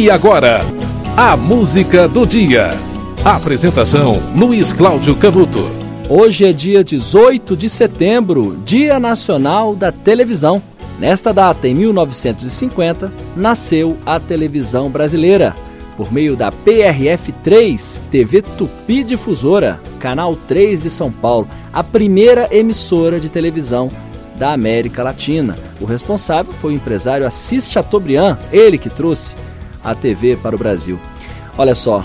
E agora, a música do dia. Apresentação: Luiz Cláudio Canuto. Hoje é dia 18 de setembro, Dia Nacional da Televisão. Nesta data, em 1950, nasceu a televisão brasileira. Por meio da PRF3, TV Tupi Difusora, Canal 3 de São Paulo, a primeira emissora de televisão da América Latina. O responsável foi o empresário Assis Chateaubriand, ele que trouxe a TV para o Brasil. Olha só,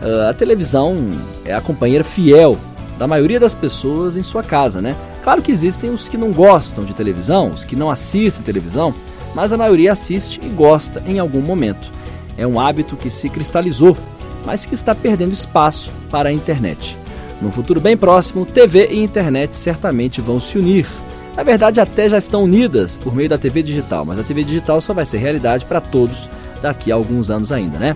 ah, a televisão é a companheira fiel da maioria das pessoas em sua casa, né? Claro que existem os que não gostam de televisão, os que não assistem televisão, mas a maioria assiste e gosta em algum momento. É um hábito que se cristalizou, mas que está perdendo espaço para a internet. No futuro bem próximo, TV e internet certamente vão se unir na verdade, até já estão unidas por meio da TV digital, mas a TV digital só vai ser realidade para todos daqui a alguns anos ainda, né?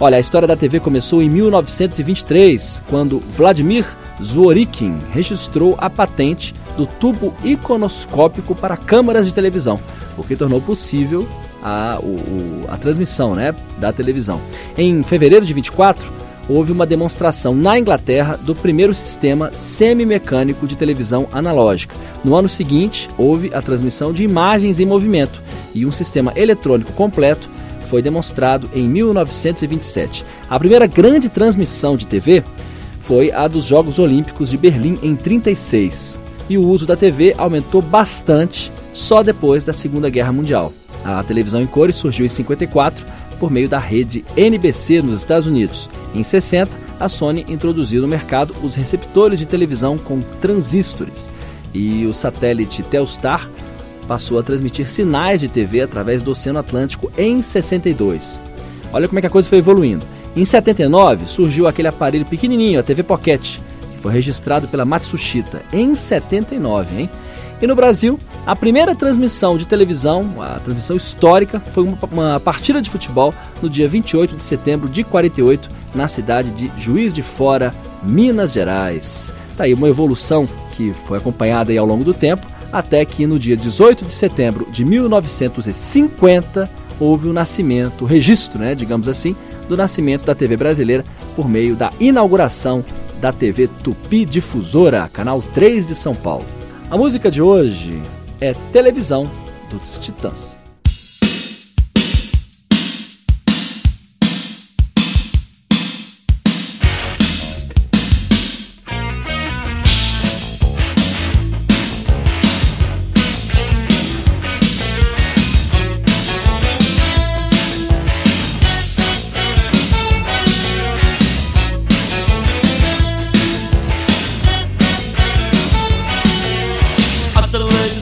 Olha, a história da TV começou em 1923, quando Vladimir Zworykin registrou a patente do tubo iconoscópico para câmaras de televisão, o que tornou possível a, o, a transmissão né, da televisão. Em fevereiro de 24, houve uma demonstração na Inglaterra do primeiro sistema semimecânico de televisão analógica. No ano seguinte, houve a transmissão de imagens em movimento e um sistema eletrônico completo foi demonstrado em 1927. A primeira grande transmissão de TV foi a dos Jogos Olímpicos de Berlim em 36. E o uso da TV aumentou bastante só depois da Segunda Guerra Mundial. A televisão em cores surgiu em 54 por meio da rede NBC nos Estados Unidos. Em 60, a Sony introduziu no mercado os receptores de televisão com transistores e o satélite Telstar passou a transmitir sinais de TV através do Oceano Atlântico em 62. Olha como é que a coisa foi evoluindo. Em 79 surgiu aquele aparelho pequenininho, a TV Pocket, que foi registrado pela Matsushita em 79, hein? E no Brasil, a primeira transmissão de televisão, a transmissão histórica, foi uma, uma, partida de futebol no dia 28 de setembro de 48, na cidade de Juiz de Fora, Minas Gerais. Tá aí uma evolução que foi acompanhada aí ao longo do tempo, até que no dia 18 de setembro de 1950 houve o nascimento, o registro, né, digamos assim, do nascimento da TV brasileira por meio da inauguração da TV Tupi Difusora, canal 3 de São Paulo. A música de hoje é Televisão dos Titãs.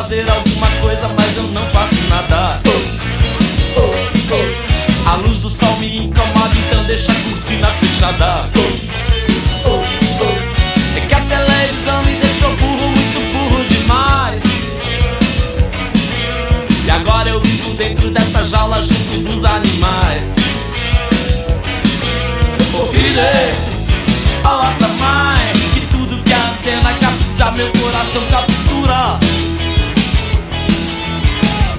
fazer alguma coisa, mas eu não faço nada. A luz do sol me incomoda, então deixa a cortina fechada. É que a televisão me deixou burro, muito burro demais. E agora eu vivo dentro dessa jaula junto dos animais. Ouvirei falar pra mãe que tudo que a antena capta, meu coração captura.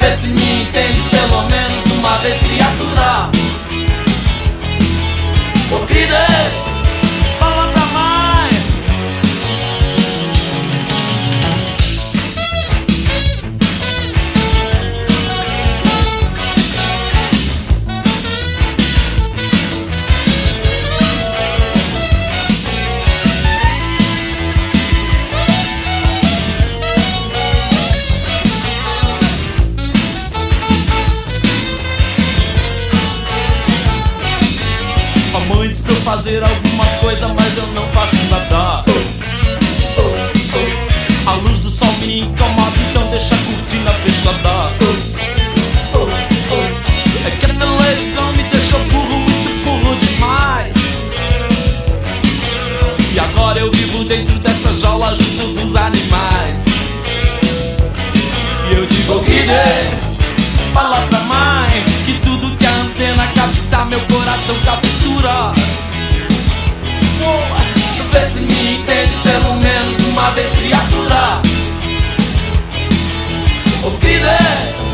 Vê se me entende agora eu vivo dentro dessa jaula junto dos animais. E eu digo dê, fala pra mãe que tudo que a antena capta, meu coração captura. Vê se me entende pelo menos uma vez, criatura. O que dê,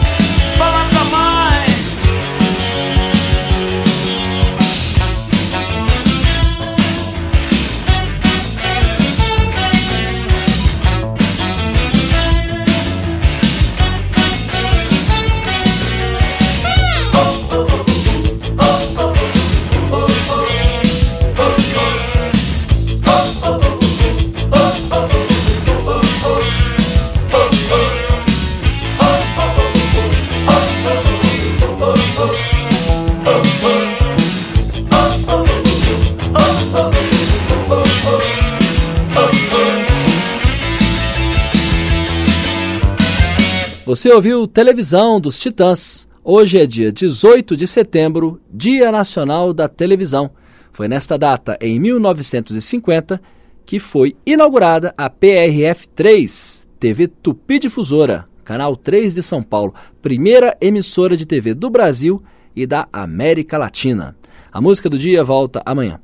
Você ouviu Televisão dos Titãs. Hoje é dia 18 de setembro, Dia Nacional da Televisão. Foi nesta data, em 1950, que foi inaugurada a PRF3, TV Tupi Difusora, canal 3 de São Paulo, primeira emissora de TV do Brasil e da América Latina. A música do dia volta amanhã.